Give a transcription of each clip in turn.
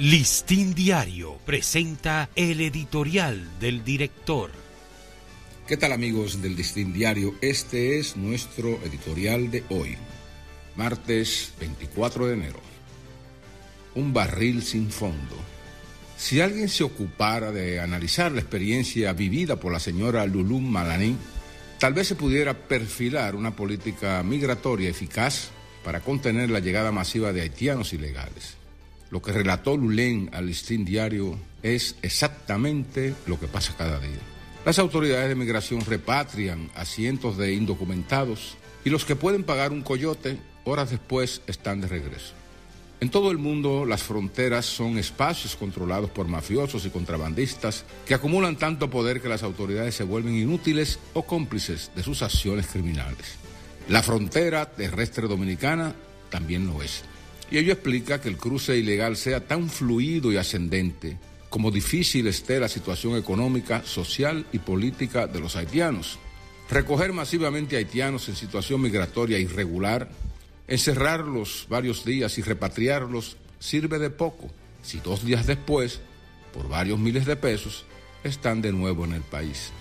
Listín Diario presenta el editorial del director. ¿Qué tal amigos del Listín Diario? Este es nuestro editorial de hoy, martes 24 de enero. Un barril sin fondo. Si alguien se ocupara de analizar la experiencia vivida por la señora Lulú Malaní, tal vez se pudiera perfilar una política migratoria eficaz para contener la llegada masiva de haitianos ilegales. Lo que relató Lulén al listín diario es exactamente lo que pasa cada día. Las autoridades de migración repatrian a cientos de indocumentados y los que pueden pagar un coyote horas después están de regreso. En todo el mundo las fronteras son espacios controlados por mafiosos y contrabandistas que acumulan tanto poder que las autoridades se vuelven inútiles o cómplices de sus acciones criminales. La frontera terrestre dominicana también lo es. Y ello explica que el cruce ilegal sea tan fluido y ascendente como difícil esté la situación económica, social y política de los haitianos. Recoger masivamente haitianos en situación migratoria irregular, encerrarlos varios días y repatriarlos sirve de poco si dos días después, por varios miles de pesos, están de nuevo en el país.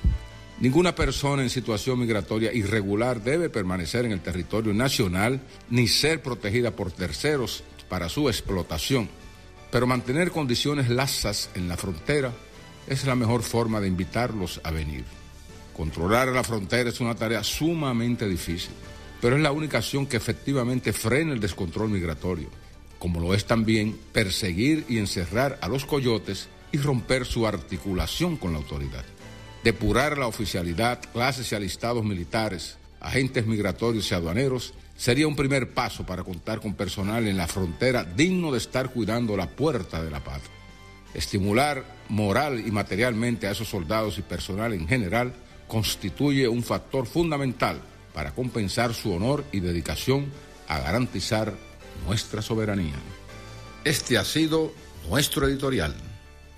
Ninguna persona en situación migratoria irregular debe permanecer en el territorio nacional ni ser protegida por terceros para su explotación. Pero mantener condiciones lasas en la frontera es la mejor forma de invitarlos a venir. Controlar la frontera es una tarea sumamente difícil, pero es la única acción que efectivamente frena el descontrol migratorio, como lo es también perseguir y encerrar a los coyotes y romper su articulación con la autoridad depurar la oficialidad, clases y alistados militares, agentes migratorios y aduaneros, sería un primer paso para contar con personal en la frontera digno de estar cuidando la puerta de la paz. Estimular moral y materialmente a esos soldados y personal en general constituye un factor fundamental para compensar su honor y dedicación a garantizar nuestra soberanía. Este ha sido nuestro editorial.